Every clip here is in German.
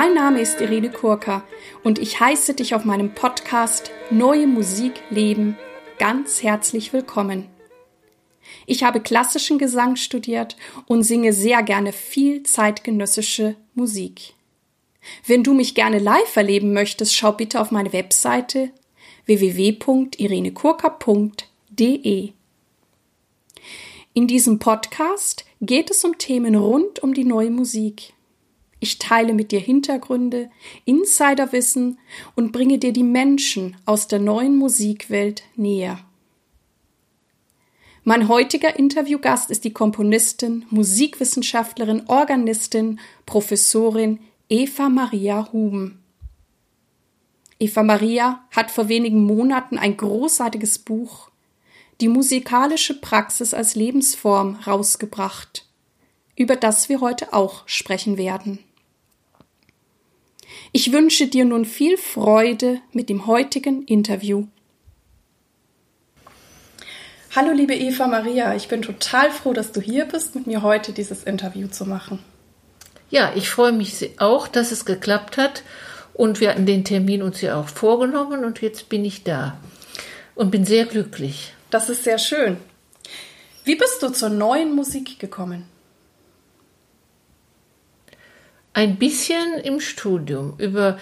Mein Name ist Irene Kurka und ich heiße dich auf meinem Podcast Neue Musik leben ganz herzlich willkommen. Ich habe klassischen Gesang studiert und singe sehr gerne viel zeitgenössische Musik. Wenn du mich gerne live erleben möchtest, schau bitte auf meine Webseite www.irenekurka.de. In diesem Podcast geht es um Themen rund um die neue Musik. Ich teile mit dir Hintergründe, Insiderwissen und bringe dir die Menschen aus der neuen Musikwelt näher. Mein heutiger Interviewgast ist die Komponistin, Musikwissenschaftlerin, Organistin, Professorin Eva Maria Huben. Eva Maria hat vor wenigen Monaten ein großartiges Buch Die musikalische Praxis als Lebensform rausgebracht, über das wir heute auch sprechen werden. Ich wünsche dir nun viel Freude mit dem heutigen Interview. Hallo liebe Eva Maria, ich bin total froh, dass du hier bist, mit mir heute dieses Interview zu machen. Ja, ich freue mich auch, dass es geklappt hat und wir hatten den Termin uns ja auch vorgenommen und jetzt bin ich da und bin sehr glücklich. Das ist sehr schön. Wie bist du zur neuen Musik gekommen? Ein bisschen im Studium. Über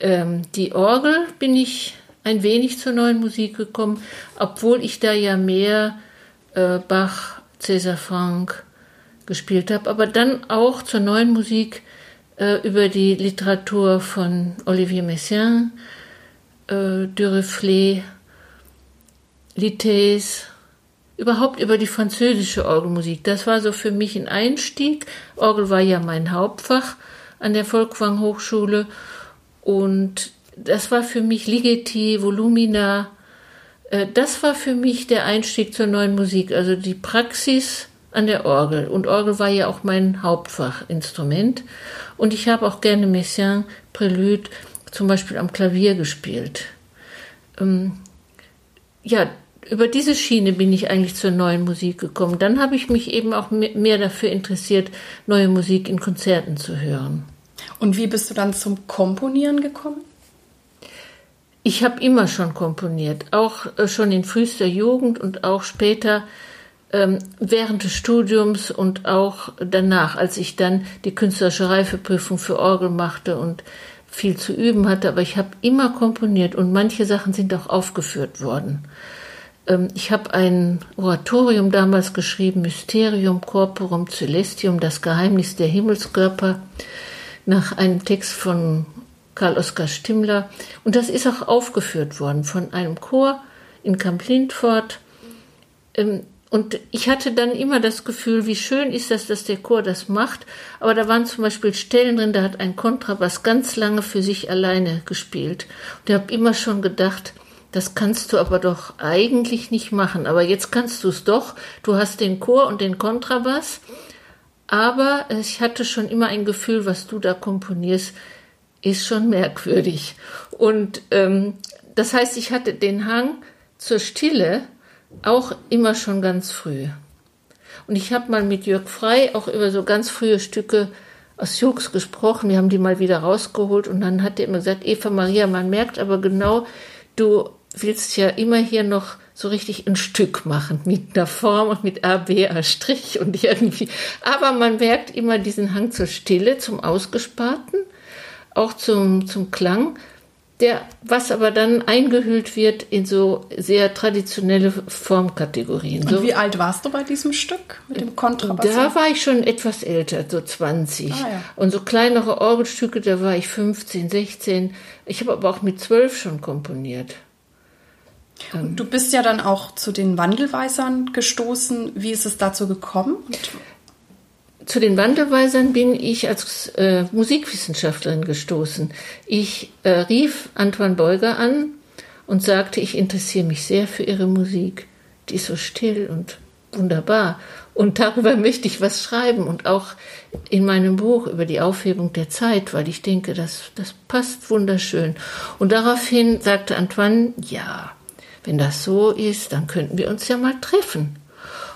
ähm, die Orgel bin ich ein wenig zur neuen Musik gekommen, obwohl ich da ja mehr äh, Bach, César Franck gespielt habe, aber dann auch zur neuen Musik äh, über die Literatur von Olivier Messiaen, äh, Dureflé, Littès, überhaupt über die französische Orgelmusik. Das war so für mich ein Einstieg. Orgel war ja mein Hauptfach an der Volkwang Hochschule und das war für mich Ligeti, Volumina. Äh, das war für mich der Einstieg zur neuen Musik, also die Praxis an der Orgel. Und Orgel war ja auch mein Hauptfachinstrument. Und ich habe auch gerne Messiaen, Prelude, zum Beispiel am Klavier gespielt. Ähm, ja, über diese Schiene bin ich eigentlich zur neuen Musik gekommen. Dann habe ich mich eben auch mehr dafür interessiert, neue Musik in Konzerten zu hören. Und wie bist du dann zum Komponieren gekommen? Ich habe immer schon komponiert, auch äh, schon in frühester Jugend und auch später ähm, während des Studiums und auch danach, als ich dann die künstlerische Reifeprüfung für Orgel machte und viel zu üben hatte. Aber ich habe immer komponiert und manche Sachen sind auch aufgeführt worden. Ähm, ich habe ein Oratorium damals geschrieben, Mysterium Corporum Celestium, das Geheimnis der Himmelskörper, nach einem Text von Karl Oskar Stimmler. Und das ist auch aufgeführt worden von einem Chor in Kamp Lindfort. Ähm, und ich hatte dann immer das Gefühl, wie schön ist das, dass der Chor das macht. Aber da waren zum Beispiel Stellen drin, da hat ein Kontrabass ganz lange für sich alleine gespielt. Und ich habe immer schon gedacht, das kannst du aber doch eigentlich nicht machen. Aber jetzt kannst du es doch. Du hast den Chor und den Kontrabass. Aber ich hatte schon immer ein Gefühl, was du da komponierst, ist schon merkwürdig. Und ähm, das heißt, ich hatte den Hang zur Stille auch immer schon ganz früh. Und ich habe mal mit Jörg Frei auch über so ganz frühe Stücke aus Jux gesprochen. Wir haben die mal wieder rausgeholt und dann hat er immer gesagt, Eva Maria, man merkt aber genau, du willst ja immer hier noch so richtig ein Stück machen mit einer Form und mit A, B, A Strich und irgendwie. Aber man merkt immer diesen Hang zur Stille, zum Ausgesparten, auch zum, zum Klang, der, was aber dann eingehüllt wird in so sehr traditionelle Formkategorien. Und so, wie alt warst du bei diesem Stück mit dem Kontrabass? Da war ich schon etwas älter, so 20. Ah, ja. Und so kleinere Orgelstücke, da war ich 15, 16. Ich habe aber auch mit 12 schon komponiert. Und du bist ja dann auch zu den Wandelweisern gestoßen. Wie ist es dazu gekommen? Und zu den Wandelweisern bin ich als äh, Musikwissenschaftlerin gestoßen. Ich äh, rief Antoine Beuger an und sagte, ich interessiere mich sehr für ihre Musik. Die ist so still und wunderbar. Und darüber möchte ich was schreiben und auch in meinem Buch über die Aufhebung der Zeit, weil ich denke, das, das passt wunderschön. Und daraufhin sagte Antoine, ja, wenn das so ist, dann könnten wir uns ja mal treffen.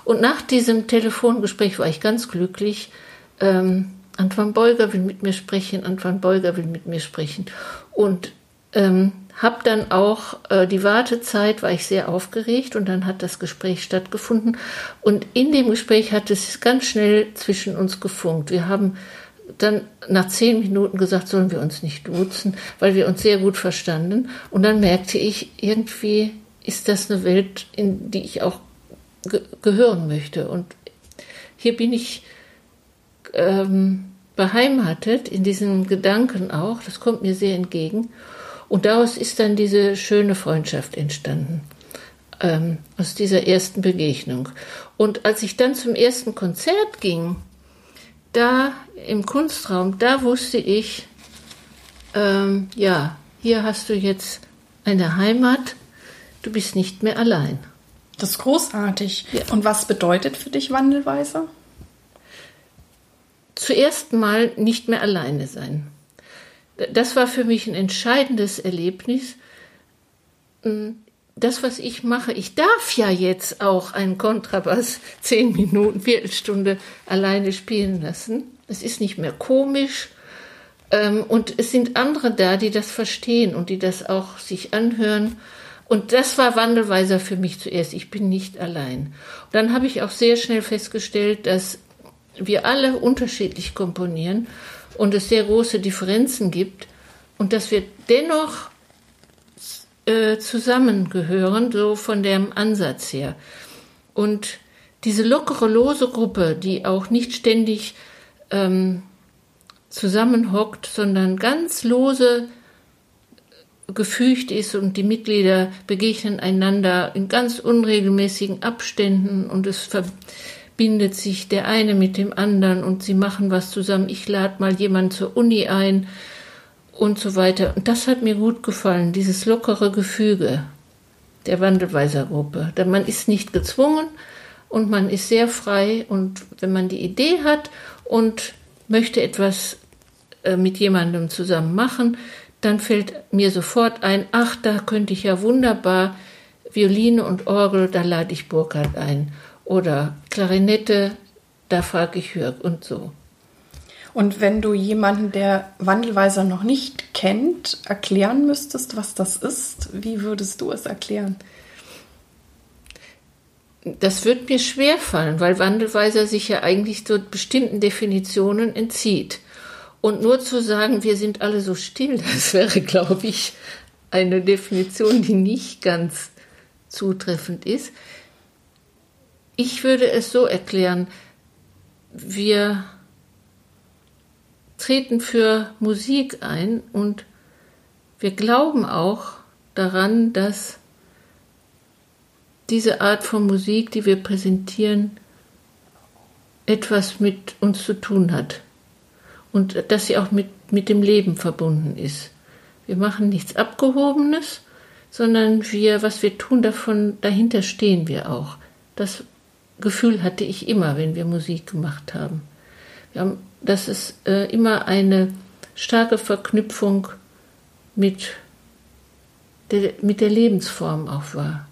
Und nach diesem Telefongespräch war ich ganz glücklich, ähm, Antoine Beuger will mit mir sprechen, Antoine Beuger will mit mir sprechen. Und ähm, habe dann auch äh, die Wartezeit, war ich sehr aufgeregt und dann hat das Gespräch stattgefunden. Und in dem Gespräch hat es ganz schnell zwischen uns gefunkt. Wir haben dann nach zehn Minuten gesagt, sollen wir uns nicht duzen, weil wir uns sehr gut verstanden. Und dann merkte ich, irgendwie ist das eine Welt, in die ich auch ge gehören möchte. Und hier bin ich ähm, beheimatet in diesen Gedanken auch. Das kommt mir sehr entgegen. Und daraus ist dann diese schöne Freundschaft entstanden, ähm, aus dieser ersten Begegnung. Und als ich dann zum ersten Konzert ging, da im Kunstraum, da wusste ich, ähm, ja, hier hast du jetzt eine Heimat, du bist nicht mehr allein. Das ist großartig. Ja. Und was bedeutet für dich Wandelweise? Zuerst mal nicht mehr alleine sein. Das war für mich ein entscheidendes Erlebnis. Hm, das, was ich mache, ich darf ja jetzt auch einen Kontrabass zehn Minuten, Viertelstunde alleine spielen lassen. Es ist nicht mehr komisch. Ähm, und es sind andere da, die das verstehen und die das auch sich anhören. Und das war Wandelweiser für mich zuerst. Ich bin nicht allein. Und dann habe ich auch sehr schnell festgestellt, dass wir alle unterschiedlich komponieren und es sehr große Differenzen gibt und dass wir dennoch äh, zusammengehören, so von dem Ansatz her. Und diese lockere, lose Gruppe, die auch nicht ständig ähm, zusammenhockt, sondern ganz lose gefügt ist und die Mitglieder begegnen einander in ganz unregelmäßigen Abständen und es verbindet sich der eine mit dem anderen und sie machen was zusammen. Ich lade mal jemanden zur Uni ein und so weiter. Und das hat mir gut gefallen, dieses lockere Gefüge der Wandelweiser-Gruppe. Man ist nicht gezwungen und man ist sehr frei und wenn man die Idee hat und möchte etwas äh, mit jemandem zusammen machen, dann fällt mir sofort ein, ach, da könnte ich ja wunderbar Violine und Orgel, da lade ich Burkhard ein. Oder Klarinette, da frage ich Jörg und so. Und wenn du jemanden, der Wandelweiser noch nicht kennt, erklären müsstest, was das ist, wie würdest du es erklären? Das wird mir schwer fallen, weil Wandelweiser sich ja eigentlich so bestimmten Definitionen entzieht. Und nur zu sagen, wir sind alle so still, das wäre, glaube ich, eine Definition, die nicht ganz zutreffend ist. Ich würde es so erklären, wir treten für Musik ein und wir glauben auch daran, dass diese Art von Musik, die wir präsentieren, etwas mit uns zu tun hat und dass sie auch mit, mit dem Leben verbunden ist. Wir machen nichts Abgehobenes, sondern wir, was wir tun, davon, dahinter stehen wir auch. Das Gefühl hatte ich immer, wenn wir Musik gemacht haben. Wir haben dass es äh, immer eine starke Verknüpfung mit der, mit der Lebensform auch war.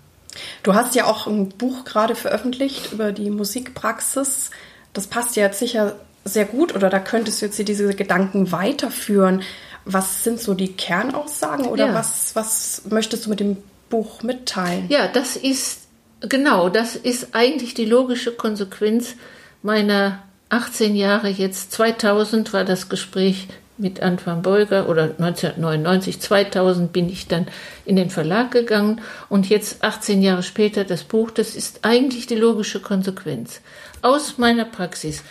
Du hast ja auch ein Buch gerade veröffentlicht über die Musikpraxis. Das passt ja jetzt sicher sehr gut oder da könntest du jetzt hier diese Gedanken weiterführen. Was sind so die Kernaussagen oder ja. was, was möchtest du mit dem Buch mitteilen? Ja, das ist genau, das ist eigentlich die logische Konsequenz meiner 18 Jahre jetzt. 2000 war das Gespräch mit Antoine Beuger oder 1999, 2000 bin ich dann in den Verlag gegangen und jetzt 18 Jahre später das Buch, das ist eigentlich die logische Konsequenz aus meiner Praxis.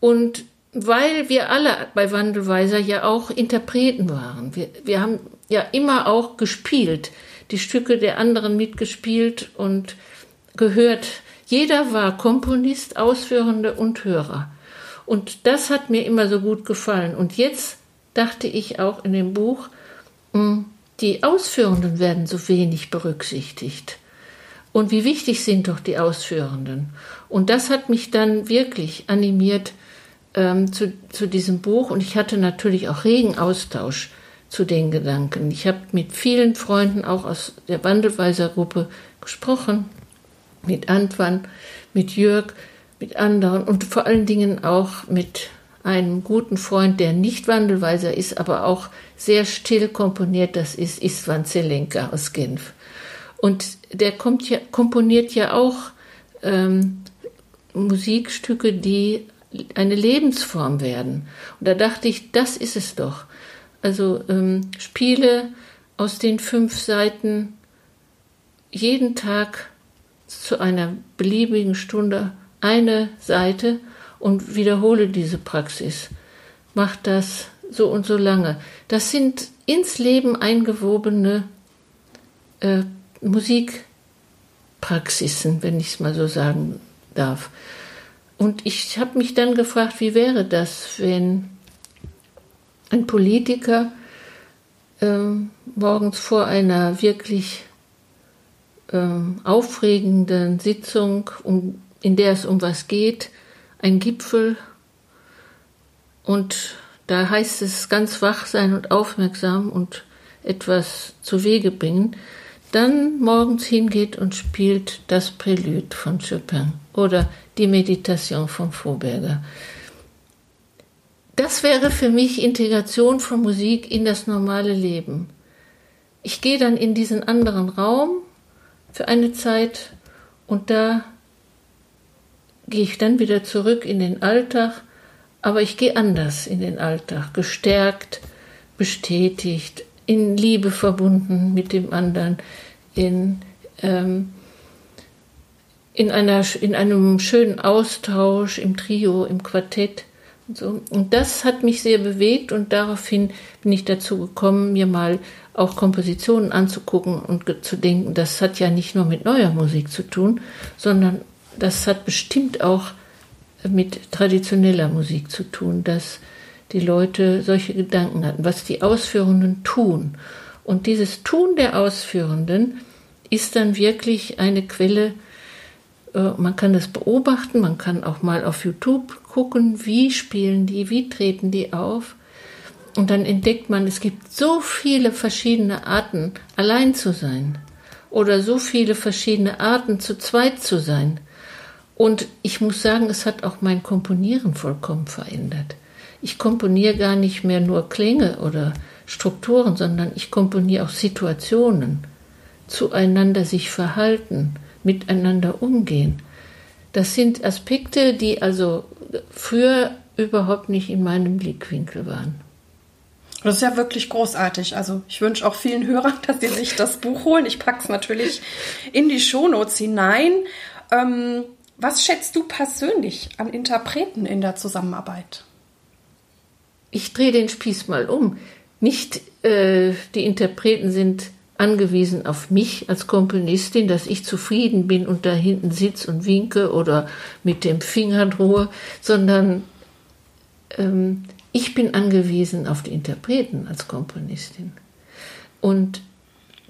Und weil wir alle bei Wandelweiser ja auch Interpreten waren, wir, wir haben ja immer auch gespielt, die Stücke der anderen mitgespielt und gehört. Jeder war Komponist, Ausführende und Hörer. Und das hat mir immer so gut gefallen. Und jetzt dachte ich auch in dem Buch, hm, die Ausführenden werden so wenig berücksichtigt. Und wie wichtig sind doch die Ausführenden. Und das hat mich dann wirklich animiert, ähm, zu, zu diesem Buch und ich hatte natürlich auch regen Austausch zu den Gedanken. Ich habe mit vielen Freunden auch aus der Wandelweiser Gruppe gesprochen, mit Antwan, mit Jörg, mit anderen und vor allen Dingen auch mit einem guten Freund, der nicht Wandelweiser ist, aber auch sehr still komponiert, das ist Istvan Zelenka aus Genf. Und der ja, komponiert ja auch ähm, Musikstücke, die eine Lebensform werden. Und da dachte ich, das ist es doch. Also ähm, Spiele aus den fünf Seiten jeden Tag zu einer beliebigen Stunde eine Seite und wiederhole diese Praxis. Mach das so und so lange. Das sind ins Leben eingewobene äh, Musikpraxisen, wenn ich es mal so sagen darf. Und ich habe mich dann gefragt, wie wäre das, wenn ein Politiker ähm, morgens vor einer wirklich ähm, aufregenden Sitzung, um, in der es um was geht, ein Gipfel und da heißt es ganz wach sein und aufmerksam und etwas zu Wege bringen, dann morgens hingeht und spielt das Prälude von Chopin oder die Meditation von Froberger. Das wäre für mich Integration von Musik in das normale Leben. Ich gehe dann in diesen anderen Raum für eine Zeit und da gehe ich dann wieder zurück in den Alltag, aber ich gehe anders in den Alltag, gestärkt, bestätigt, in Liebe verbunden mit dem anderen, in, ähm, in, einer, in einem schönen Austausch im Trio, im Quartett. Und, so. und das hat mich sehr bewegt und daraufhin bin ich dazu gekommen, mir mal auch Kompositionen anzugucken und zu denken, das hat ja nicht nur mit neuer Musik zu tun, sondern das hat bestimmt auch mit traditioneller Musik zu tun, dass die Leute solche Gedanken hatten, was die Ausführenden tun. Und dieses Tun der Ausführenden ist dann wirklich eine Quelle, äh, man kann das beobachten, man kann auch mal auf YouTube gucken, wie spielen die, wie treten die auf. Und dann entdeckt man, es gibt so viele verschiedene Arten, allein zu sein. Oder so viele verschiedene Arten, zu zweit zu sein. Und ich muss sagen, es hat auch mein Komponieren vollkommen verändert. Ich komponiere gar nicht mehr nur Klänge oder Strukturen, sondern ich komponiere auch Situationen, zueinander sich verhalten, miteinander umgehen. Das sind Aspekte, die also früher überhaupt nicht in meinem Blickwinkel waren. Das ist ja wirklich großartig. Also ich wünsche auch vielen Hörern, dass sie sich das Buch holen. Ich packe es natürlich in die Shownotes hinein. Ähm, was schätzt du persönlich an Interpreten in der Zusammenarbeit? Ich drehe den Spieß mal um. Nicht äh, die Interpreten sind angewiesen auf mich als Komponistin, dass ich zufrieden bin und da hinten sitze und winke oder mit dem Finger drohe, sondern ähm, ich bin angewiesen auf die Interpreten als Komponistin. Und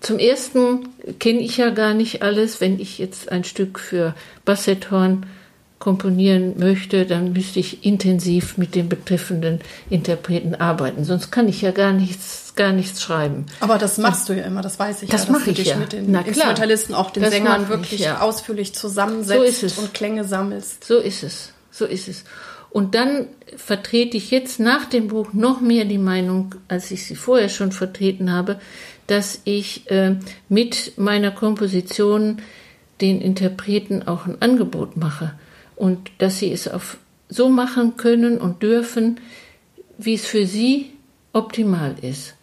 zum ersten kenne ich ja gar nicht alles. Wenn ich jetzt ein Stück für Bassetthorn komponieren möchte, dann müsste ich intensiv mit den betreffenden Interpreten arbeiten. Sonst kann ich ja gar nichts, gar nichts schreiben. Aber das machst du ja immer, das weiß ich das ja. Mache ich ja. mit den Instrumentalisten, auch den das Sängern wirklich ich, ja. ausführlich zusammensetzt so und Klänge sammelst. So ist es. So ist es. Und dann vertrete ich jetzt nach dem Buch noch mehr die Meinung, als ich sie vorher schon vertreten habe, dass ich äh, mit meiner Komposition den Interpreten auch ein Angebot mache und dass sie es auf so machen können und dürfen, wie es für sie optimal ist.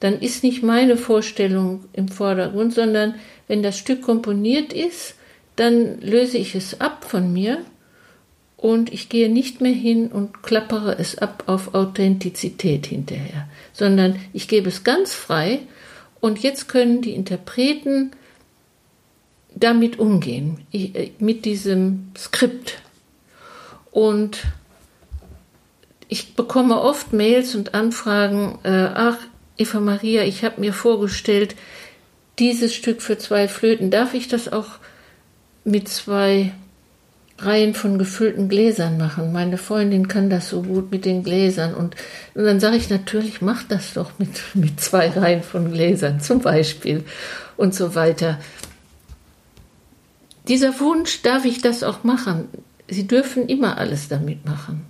Dann ist nicht meine Vorstellung im Vordergrund, sondern wenn das Stück komponiert ist, dann löse ich es ab von mir und ich gehe nicht mehr hin und klappere es ab auf Authentizität hinterher, sondern ich gebe es ganz frei und jetzt können die Interpreten damit umgehen, äh, mit diesem Skript. Und ich bekomme oft Mails und Anfragen, äh, ach, Eva Maria, ich habe mir vorgestellt, dieses Stück für zwei Flöten, darf ich das auch mit zwei Reihen von gefüllten Gläsern machen. Meine Freundin kann das so gut mit den Gläsern. Und, und dann sage ich natürlich, mach das doch mit, mit zwei Reihen von Gläsern zum Beispiel und so weiter. Dieser Wunsch, darf ich das auch machen? Sie dürfen immer alles damit machen.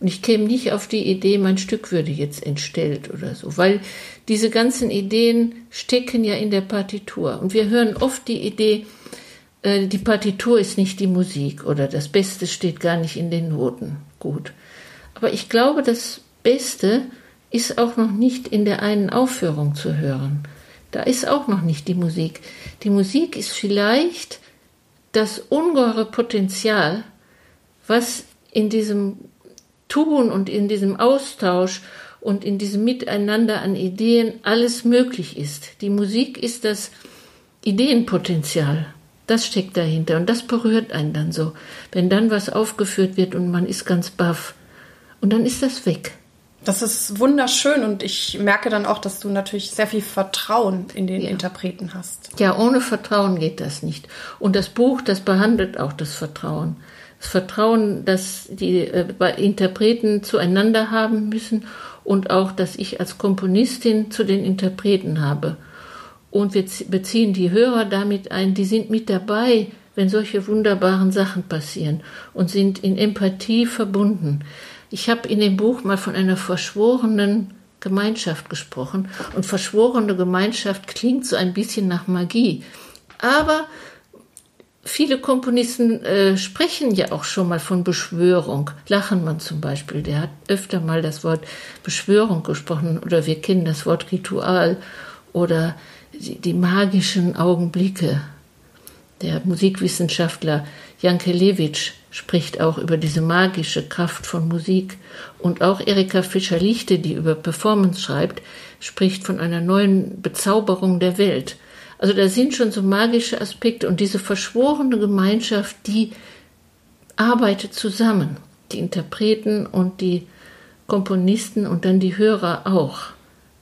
Und ich käme nicht auf die Idee, mein Stück würde jetzt entstellt oder so, weil diese ganzen Ideen stecken ja in der Partitur. Und wir hören oft die Idee, äh, die Partitur ist nicht die Musik oder das Beste steht gar nicht in den Noten. Gut. Aber ich glaube, das Beste ist auch noch nicht in der einen Aufführung zu hören. Da ist auch noch nicht die Musik. Die Musik ist vielleicht das ungeheure Potenzial, was in diesem Tun und in diesem Austausch und in diesem Miteinander an Ideen alles möglich ist. Die Musik ist das Ideenpotenzial. Das steckt dahinter und das berührt einen dann so, wenn dann was aufgeführt wird und man ist ganz baff und dann ist das weg. Das ist wunderschön und ich merke dann auch, dass du natürlich sehr viel Vertrauen in den ja. Interpreten hast. Ja, ohne Vertrauen geht das nicht. Und das Buch, das behandelt auch das Vertrauen. Das Vertrauen, dass die äh, Interpreten zueinander haben müssen und auch, dass ich als Komponistin zu den Interpreten habe. Und wir beziehen die Hörer damit ein, die sind mit dabei, wenn solche wunderbaren Sachen passieren und sind in Empathie verbunden. Ich habe in dem Buch mal von einer verschworenen Gemeinschaft gesprochen und verschworene Gemeinschaft klingt so ein bisschen nach Magie. Aber viele Komponisten äh, sprechen ja auch schon mal von Beschwörung. Lachenmann zum Beispiel, der hat öfter mal das Wort Beschwörung gesprochen oder wir kennen das Wort Ritual oder die, die magischen Augenblicke. Der Musikwissenschaftler Jankelewitsch spricht auch über diese magische Kraft von Musik. Und auch Erika Fischer-Lichte, die über Performance schreibt, spricht von einer neuen Bezauberung der Welt. Also da sind schon so magische Aspekte und diese verschworene Gemeinschaft, die arbeitet zusammen. Die Interpreten und die Komponisten und dann die Hörer auch,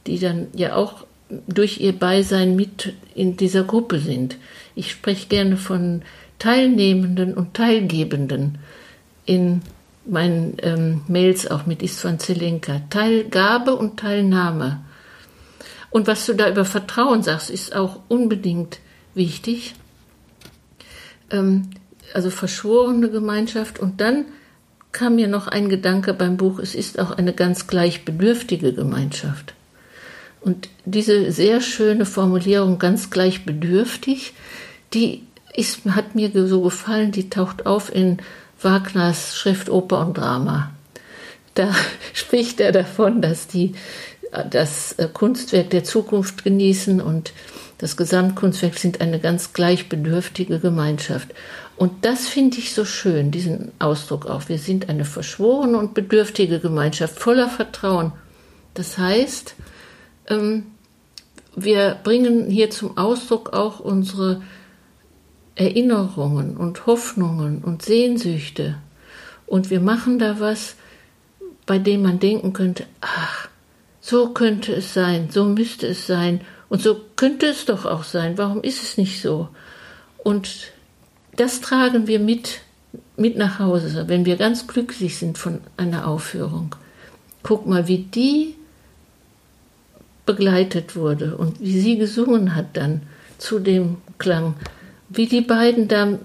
die dann ja auch durch ihr Beisein mit in dieser Gruppe sind. Ich spreche gerne von Teilnehmenden und Teilgebenden in meinen ähm, Mails auch mit Istvan Zelenka. Teilgabe und Teilnahme. Und was du da über Vertrauen sagst, ist auch unbedingt wichtig. Ähm, also verschworene Gemeinschaft. Und dann kam mir noch ein Gedanke beim Buch, es ist auch eine ganz gleich bedürftige Gemeinschaft. Und diese sehr schöne Formulierung, ganz gleich bedürftig, die ist, hat mir so gefallen, die taucht auf in Wagners Schrift Oper und Drama. Da spricht er davon, dass die das Kunstwerk der Zukunft genießen und das Gesamtkunstwerk sind eine ganz gleichbedürftige Gemeinschaft. Und das finde ich so schön, diesen Ausdruck auch. Wir sind eine verschworene und bedürftige Gemeinschaft voller Vertrauen. Das heißt, ähm, wir bringen hier zum Ausdruck auch unsere Erinnerungen und Hoffnungen und Sehnsüchte. Und wir machen da was, bei dem man denken könnte, ach, so könnte es sein, so müsste es sein und so könnte es doch auch sein, warum ist es nicht so? Und das tragen wir mit, mit nach Hause, wenn wir ganz glücklich sind von einer Aufführung. Guck mal, wie die begleitet wurde und wie sie gesungen hat dann zu dem Klang wie die beiden da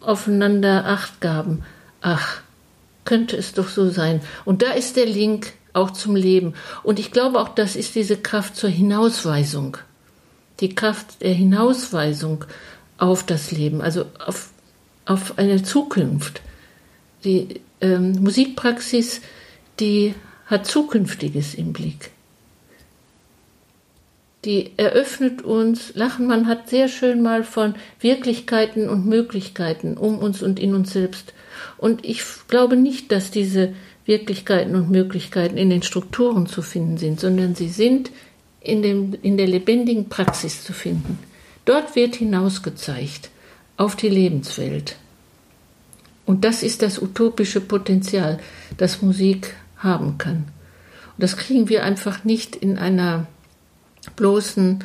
aufeinander Acht gaben. Ach, könnte es doch so sein. Und da ist der Link auch zum Leben. Und ich glaube auch, das ist diese Kraft zur Hinausweisung. Die Kraft der Hinausweisung auf das Leben, also auf, auf eine Zukunft. Die ähm, Musikpraxis, die hat Zukünftiges im Blick die eröffnet uns, Lachenmann hat sehr schön mal von Wirklichkeiten und Möglichkeiten um uns und in uns selbst. Und ich glaube nicht, dass diese Wirklichkeiten und Möglichkeiten in den Strukturen zu finden sind, sondern sie sind in, dem, in der lebendigen Praxis zu finden. Dort wird hinausgezeigt auf die Lebenswelt. Und das ist das utopische Potenzial, das Musik haben kann. Und das kriegen wir einfach nicht in einer bloßen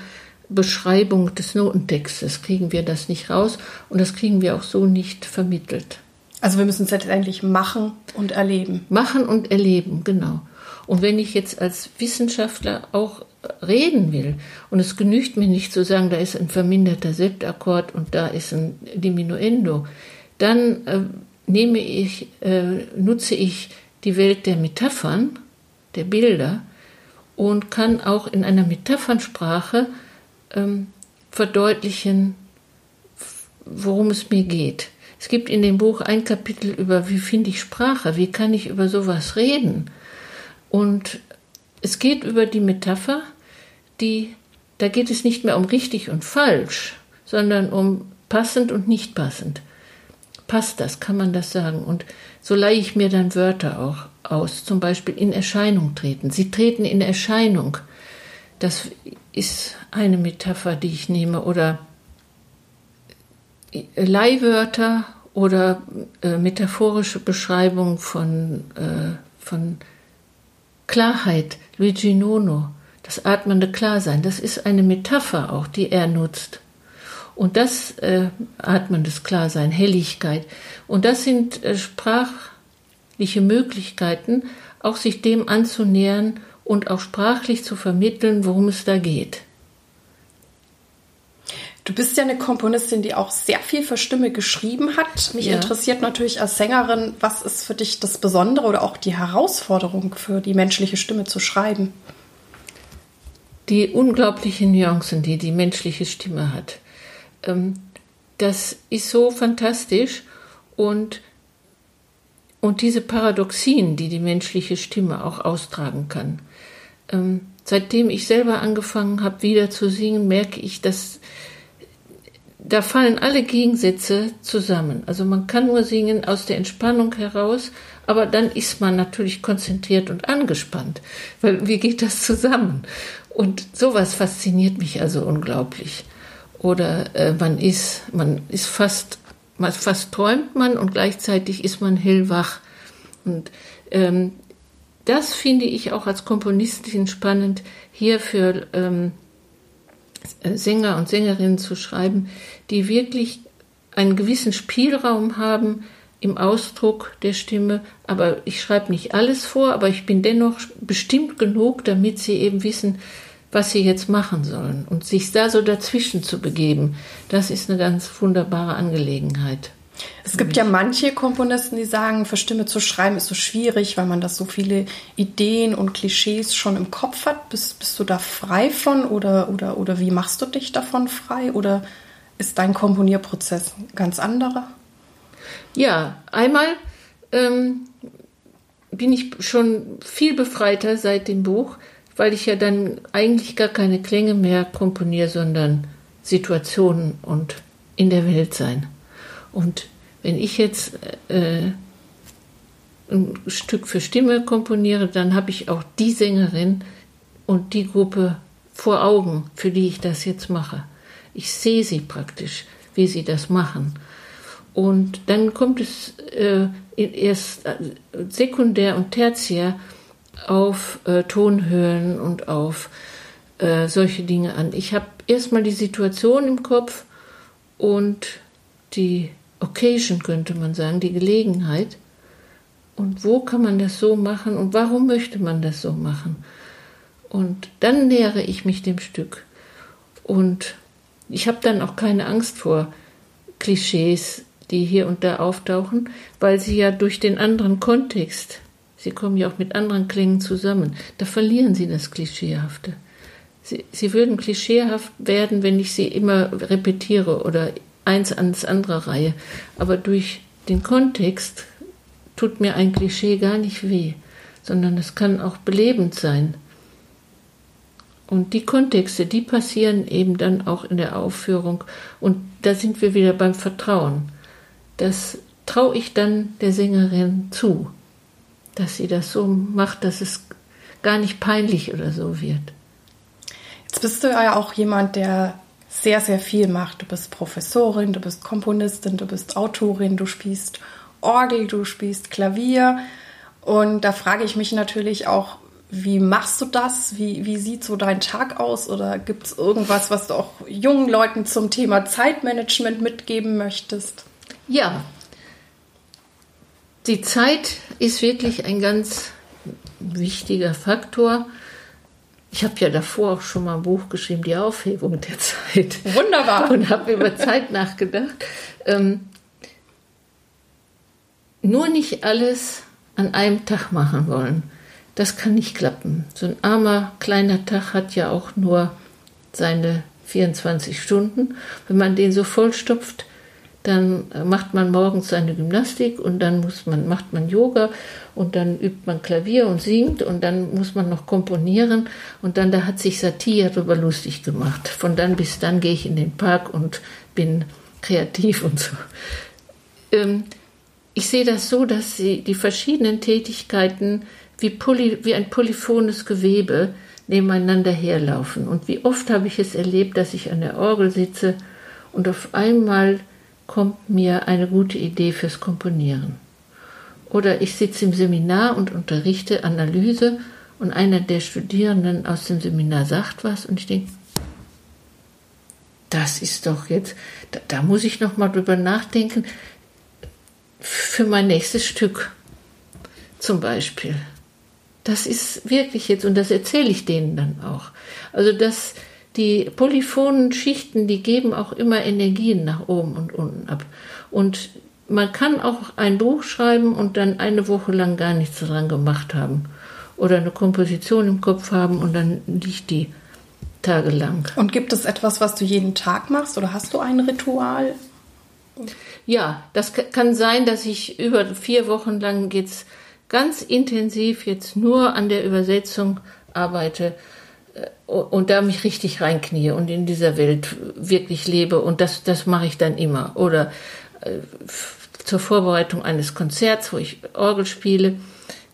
Beschreibung des Notentextes kriegen wir das nicht raus und das kriegen wir auch so nicht vermittelt. Also wir müssen es letztendlich machen und erleben. Machen und erleben, genau. Und wenn ich jetzt als Wissenschaftler auch reden will und es genügt mir nicht zu sagen, da ist ein verminderter Septakkord und da ist ein Diminuendo, dann äh, nehme ich, äh, nutze ich die Welt der Metaphern, der Bilder und kann auch in einer Metaphernsprache ähm, verdeutlichen, worum es mir geht. Es gibt in dem Buch ein Kapitel über, wie finde ich Sprache, wie kann ich über sowas reden. Und es geht über die Metapher, die, da geht es nicht mehr um richtig und falsch, sondern um passend und nicht passend. Passt das, kann man das sagen? Und so leihe ich mir dann Wörter auch aus, zum Beispiel in Erscheinung treten. Sie treten in Erscheinung. Das ist eine Metapher, die ich nehme. Oder Leihwörter oder äh, metaphorische Beschreibung von, äh, von Klarheit, Luigi Nono, das atmende Klarsein, das ist eine Metapher auch, die er nutzt. Und das äh, atmendes Klarsein, Helligkeit. Und das sind äh, sprachliche Möglichkeiten, auch sich dem anzunähern und auch sprachlich zu vermitteln, worum es da geht. Du bist ja eine Komponistin, die auch sehr viel für Stimme geschrieben hat. Mich ja. interessiert natürlich als Sängerin, was ist für dich das Besondere oder auch die Herausforderung für die menschliche Stimme zu schreiben? Die unglaublichen Nuancen, die die menschliche Stimme hat. Ähm, das ist so fantastisch und, und diese Paradoxien, die die menschliche Stimme auch austragen kann. Ähm, seitdem ich selber angefangen habe, wieder zu singen, merke ich, dass da fallen alle Gegensätze zusammen. Also man kann nur singen aus der Entspannung heraus, aber dann ist man natürlich konzentriert und angespannt, weil wie geht das zusammen? Und sowas fasziniert mich also unglaublich. Oder äh, man ist, man ist fast, fast träumt man und gleichzeitig ist man hellwach. Und ähm, das finde ich auch als Komponistin spannend, hier für ähm, Sänger und Sängerinnen zu schreiben, die wirklich einen gewissen Spielraum haben im Ausdruck der Stimme. Aber ich schreibe nicht alles vor, aber ich bin dennoch bestimmt genug, damit sie eben wissen, was sie jetzt machen sollen. Und sich da so dazwischen zu begeben, das ist eine ganz wunderbare Angelegenheit. Es gibt ja manche Komponisten, die sagen, für Stimme zu schreiben ist so schwierig, weil man das so viele Ideen und Klischees schon im Kopf hat. Bist, bist du da frei von oder, oder, oder wie machst du dich davon frei? Oder ist dein Komponierprozess ein ganz anderer? Ja, einmal ähm, bin ich schon viel befreiter seit dem Buch, weil ich ja dann eigentlich gar keine Klänge mehr komponiere, sondern Situationen und in der Welt sein. Und wenn ich jetzt äh, ein Stück für Stimme komponiere, dann habe ich auch die Sängerin und die Gruppe vor Augen, für die ich das jetzt mache. Ich sehe sie praktisch, wie sie das machen. Und dann kommt es äh, erst äh, sekundär und tertiär auf äh, Tonhöhen und auf äh, solche Dinge an. Ich habe erstmal die Situation im Kopf und die Occasion könnte man sagen, die Gelegenheit. Und wo kann man das so machen und warum möchte man das so machen? Und dann nähere ich mich dem Stück. Und ich habe dann auch keine Angst vor Klischees, die hier und da auftauchen, weil sie ja durch den anderen Kontext, sie kommen ja auch mit anderen Klängen zusammen, da verlieren sie das Klischeehafte. Sie, sie würden klischeehaft werden, wenn ich sie immer repetiere oder eins ans andere Reihe. Aber durch den Kontext tut mir ein Klischee gar nicht weh, sondern es kann auch belebend sein. Und die Kontexte, die passieren eben dann auch in der Aufführung. Und da sind wir wieder beim Vertrauen. Das traue ich dann der Sängerin zu, dass sie das so macht, dass es gar nicht peinlich oder so wird. Jetzt bist du ja auch jemand, der sehr, sehr viel macht. Du bist Professorin, du bist Komponistin, du bist Autorin, du spielst Orgel, du spielst Klavier. Und da frage ich mich natürlich auch, wie machst du das? Wie, wie sieht so dein Tag aus? Oder gibt es irgendwas, was du auch jungen Leuten zum Thema Zeitmanagement mitgeben möchtest? Ja, die Zeit ist wirklich ein ganz wichtiger Faktor. Ich habe ja davor auch schon mal ein Buch geschrieben, die Aufhebung der Zeit. Wunderbar. Und habe über Zeit nachgedacht. Ähm, nur nicht alles an einem Tag machen wollen. Das kann nicht klappen. So ein armer kleiner Tag hat ja auch nur seine 24 Stunden. Wenn man den so vollstopft, dann macht man morgens seine Gymnastik und dann muss man, macht man Yoga und dann übt man Klavier und singt und dann muss man noch komponieren und dann da hat sich Satir darüber lustig gemacht. Von dann bis dann gehe ich in den Park und bin kreativ und so. Ähm, ich sehe das so, dass sie die verschiedenen Tätigkeiten wie, poly, wie ein polyphones Gewebe nebeneinander herlaufen. Und wie oft habe ich es erlebt, dass ich an der Orgel sitze und auf einmal kommt mir eine gute Idee fürs Komponieren. Oder ich sitze im Seminar und unterrichte Analyse und einer der Studierenden aus dem Seminar sagt was und ich denke, das ist doch jetzt, da, da muss ich noch mal drüber nachdenken, für mein nächstes Stück zum Beispiel. Das ist wirklich jetzt, und das erzähle ich denen dann auch. Also, dass die polyphonen Schichten, die geben auch immer Energien nach oben und unten ab. Und man kann auch ein Buch schreiben und dann eine Woche lang gar nichts daran gemacht haben. Oder eine Komposition im Kopf haben und dann liegt die tagelang. Und gibt es etwas, was du jeden Tag machst oder hast du ein Ritual? Ja, das kann sein, dass ich über vier Wochen lang jetzt ganz intensiv jetzt nur an der Übersetzung arbeite und da mich richtig reinknie und in dieser Welt wirklich lebe und das, das mache ich dann immer. Oder äh, zur Vorbereitung eines Konzerts, wo ich Orgel spiele,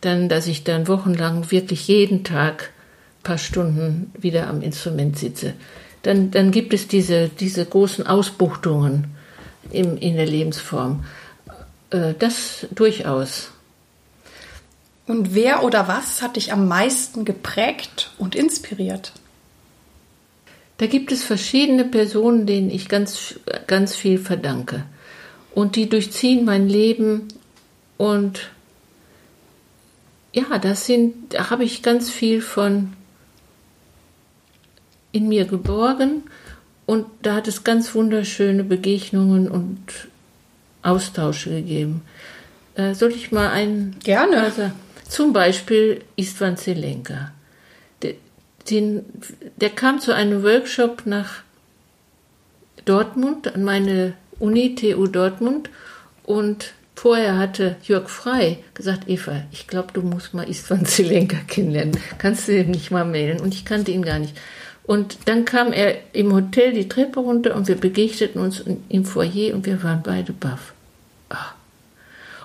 dann, dass ich dann wochenlang wirklich jeden Tag ein paar Stunden wieder am Instrument sitze. Dann, dann gibt es diese, diese großen Ausbuchtungen im, in der Lebensform. Äh, das durchaus. Und wer oder was hat dich am meisten geprägt und inspiriert? Da gibt es verschiedene Personen, denen ich ganz, ganz viel verdanke. Und die durchziehen mein Leben. Und ja, das sind, da habe ich ganz viel von in mir geborgen und da hat es ganz wunderschöne Begegnungen und Austausche gegeben. Äh, soll ich mal einen? Gerne. Also, zum Beispiel Istvan Zelenka. Der, den, der kam zu einem Workshop nach Dortmund, an meine Uni, TU Dortmund, und vorher hatte Jörg Frei gesagt, Eva, ich glaube, du musst mal Istvan Zelenka kennenlernen. Kannst du ihm nicht mal melden? Und ich kannte ihn gar nicht. Und dann kam er im Hotel die Treppe runter und wir begegneten uns im Foyer und wir waren beide baff. Ach.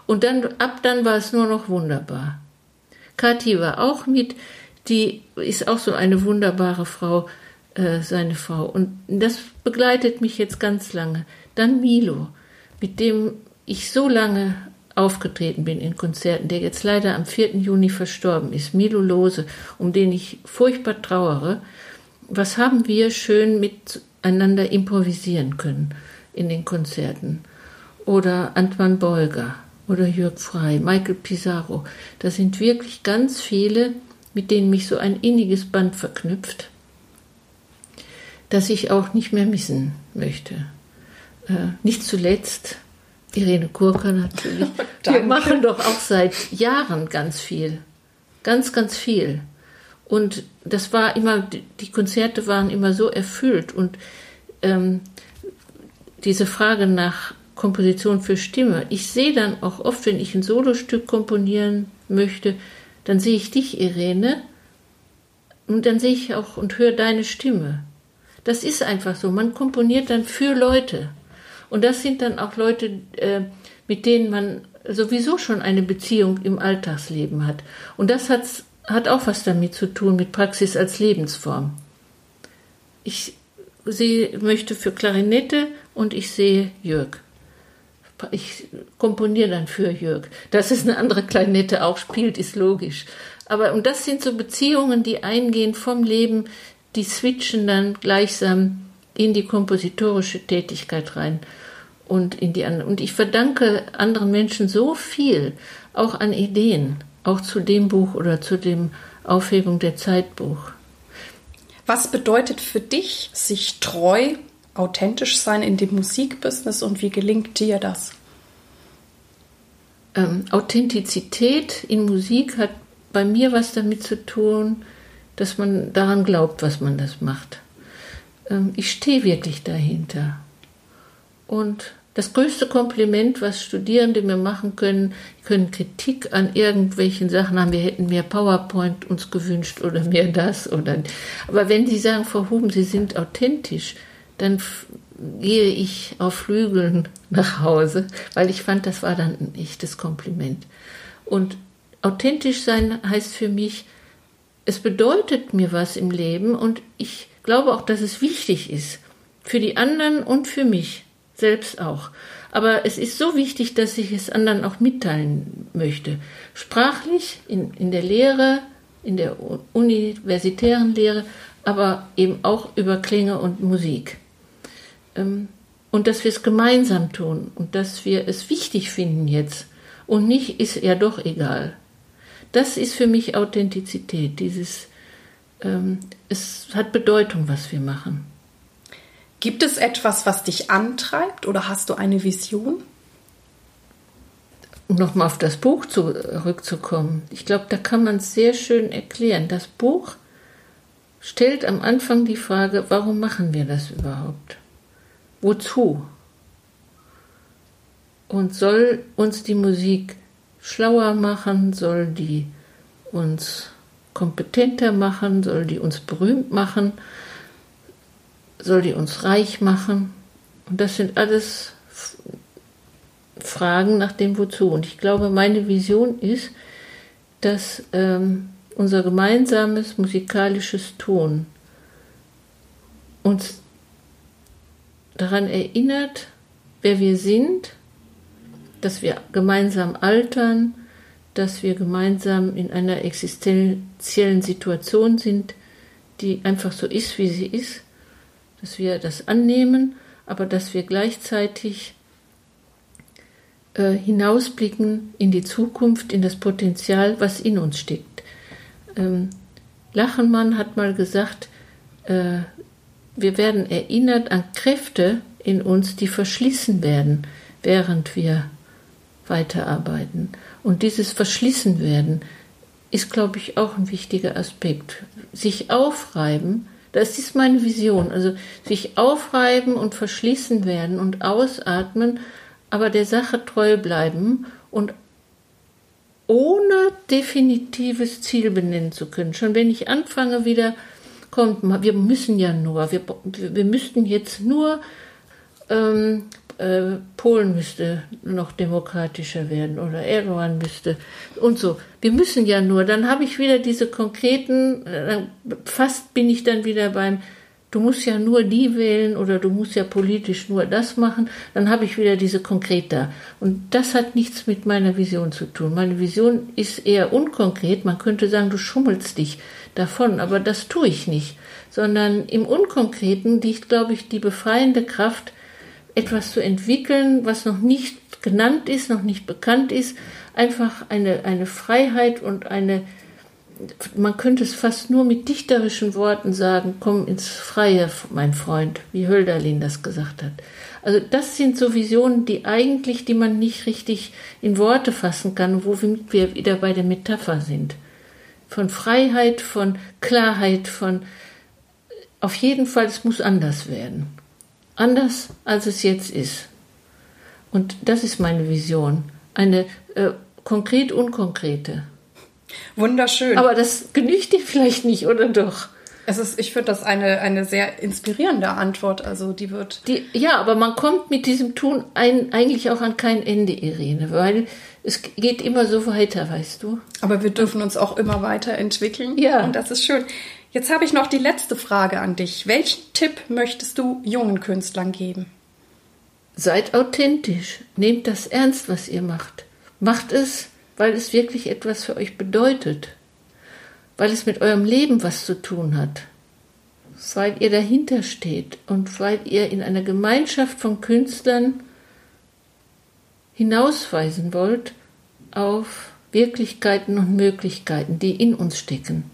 Und dann, ab dann war es nur noch wunderbar. Kathi war auch mit, die ist auch so eine wunderbare Frau, äh, seine Frau. Und das begleitet mich jetzt ganz lange. Dann Milo, mit dem ich so lange aufgetreten bin in Konzerten, der jetzt leider am 4. Juni verstorben ist, Milo Lose, um den ich furchtbar trauere was haben wir schön miteinander improvisieren können in den Konzerten. Oder Antoine Bolger oder Jörg Frey, Michael Pizarro. Da sind wirklich ganz viele, mit denen mich so ein inniges Band verknüpft, das ich auch nicht mehr missen möchte. Äh, nicht zuletzt Irene Kurka natürlich. wir machen doch auch seit Jahren ganz viel. Ganz, ganz viel. Und das war immer, die Konzerte waren immer so erfüllt und ähm, diese Frage nach Komposition für Stimme. Ich sehe dann auch oft, wenn ich ein Solostück komponieren möchte, dann sehe ich dich, Irene, und dann sehe ich auch und höre deine Stimme. Das ist einfach so. Man komponiert dann für Leute. Und das sind dann auch Leute, äh, mit denen man sowieso schon eine Beziehung im Alltagsleben hat. Und das hat hat auch was damit zu tun, mit Praxis als Lebensform. Ich sehe, möchte für Klarinette und ich sehe Jörg. Ich komponiere dann für Jörg. Dass es eine andere Klarinette auch spielt, ist logisch. Aber und das sind so Beziehungen, die eingehen vom Leben, die switchen dann gleichsam in die kompositorische Tätigkeit rein und in die anderen. Und ich verdanke anderen Menschen so viel, auch an Ideen auch zu dem Buch oder zu dem Aufhebung der Zeitbuch. Was bedeutet für dich sich treu, authentisch sein in dem Musikbusiness und wie gelingt dir das? ähm, Authentizität in Musik hat bei mir was damit zu tun, dass man daran glaubt, was man das macht. Ähm, ich stehe wirklich dahinter. Und das größte Kompliment, was Studierende mir machen können, können Kritik an irgendwelchen Sachen haben. Wir hätten mehr PowerPoint uns gewünscht oder mehr das oder. Aber wenn Sie sagen, Frau Huben, Sie sind authentisch, dann gehe ich auf Flügeln nach Hause, weil ich fand, das war dann ein echtes Kompliment. Und authentisch sein heißt für mich, es bedeutet mir was im Leben und ich glaube auch, dass es wichtig ist. Für die anderen und für mich selbst auch. Aber es ist so wichtig, dass ich es anderen auch mitteilen möchte. Sprachlich, in, in der Lehre, in der universitären Lehre, aber eben auch über Klänge und Musik. Ähm, und dass wir es gemeinsam tun und dass wir es wichtig finden jetzt und nicht ist ja doch egal. Das ist für mich Authentizität, dieses, ähm, es hat Bedeutung, was wir machen. Gibt es etwas, was dich antreibt oder hast du eine Vision? Um nochmal auf das Buch zurückzukommen. Ich glaube, da kann man es sehr schön erklären. Das Buch stellt am Anfang die Frage, warum machen wir das überhaupt? Wozu? Und soll uns die Musik schlauer machen? Soll die uns kompetenter machen? Soll die uns berühmt machen? soll die uns reich machen? Und das sind alles Fragen nach dem Wozu. Und ich glaube, meine Vision ist, dass ähm, unser gemeinsames musikalisches Tun uns daran erinnert, wer wir sind, dass wir gemeinsam altern, dass wir gemeinsam in einer existenziellen Situation sind, die einfach so ist, wie sie ist dass wir das annehmen, aber dass wir gleichzeitig äh, hinausblicken in die Zukunft, in das Potenzial, was in uns steckt. Ähm, Lachenmann hat mal gesagt, äh, wir werden erinnert an Kräfte in uns, die verschlissen werden, während wir weiterarbeiten. Und dieses Verschlissen werden ist, glaube ich, auch ein wichtiger Aspekt. Sich aufreiben, das ist meine Vision. Also sich aufreiben und verschließen werden und ausatmen, aber der Sache treu bleiben und ohne definitives Ziel benennen zu können. Schon wenn ich anfange wieder, kommt, wir müssen ja nur, wir, wir müssten jetzt nur ähm, äh, Polen müsste noch demokratischer werden oder Erdogan müsste und so. Wir müssen ja nur, dann habe ich wieder diese konkreten, äh, fast bin ich dann wieder beim, du musst ja nur die wählen oder du musst ja politisch nur das machen, dann habe ich wieder diese konkreter. Und das hat nichts mit meiner Vision zu tun. Meine Vision ist eher unkonkret. Man könnte sagen, du schummelst dich davon, aber das tue ich nicht. Sondern im Unkonkreten liegt, glaube ich, die befreiende Kraft, etwas zu entwickeln, was noch nicht genannt ist, noch nicht bekannt ist. Einfach eine, eine Freiheit und eine, man könnte es fast nur mit dichterischen Worten sagen, komm ins Freie, mein Freund, wie Hölderlin das gesagt hat. Also das sind so Visionen, die eigentlich, die man nicht richtig in Worte fassen kann, wo wir wieder bei der Metapher sind. Von Freiheit, von Klarheit, von auf jeden Fall, es muss anders werden anders als es jetzt ist. Und das ist meine Vision. Eine äh, konkret unkonkrete. Wunderschön. Aber das genügt dir vielleicht nicht, oder doch? Es ist, ich finde das eine, eine sehr inspirierende Antwort. Also die wird. Die, ja, aber man kommt mit diesem Tun ein, eigentlich auch an kein Ende, Irene, weil es geht immer so weiter, weißt du. Aber wir dürfen uns auch immer weiterentwickeln. Ja. Und das ist schön. Jetzt habe ich noch die letzte Frage an dich. Welchen Tipp möchtest du jungen Künstlern geben? Seid authentisch. Nehmt das ernst, was ihr macht. Macht es, weil es wirklich etwas für euch bedeutet. Weil es mit eurem Leben was zu tun hat. Weil ihr dahinter steht und weil ihr in einer Gemeinschaft von Künstlern hinausweisen wollt auf Wirklichkeiten und Möglichkeiten, die in uns stecken.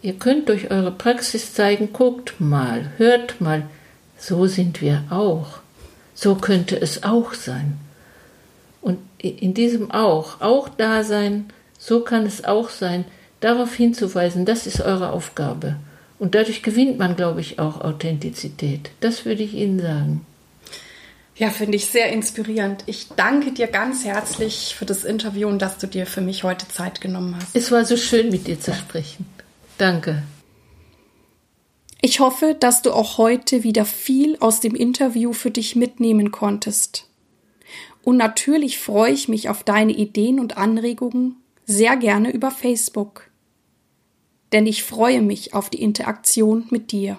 Ihr könnt durch eure Praxis zeigen, guckt mal, hört mal, so sind wir auch. So könnte es auch sein. Und in diesem auch, auch da sein, so kann es auch sein, darauf hinzuweisen, das ist eure Aufgabe. Und dadurch gewinnt man, glaube ich, auch Authentizität. Das würde ich Ihnen sagen. Ja, finde ich sehr inspirierend. Ich danke dir ganz herzlich für das Interview und dass du dir für mich heute Zeit genommen hast. Es war so schön, mit dir zu sprechen. Danke. Ich hoffe, dass du auch heute wieder viel aus dem Interview für dich mitnehmen konntest. Und natürlich freue ich mich auf deine Ideen und Anregungen sehr gerne über Facebook. Denn ich freue mich auf die Interaktion mit dir.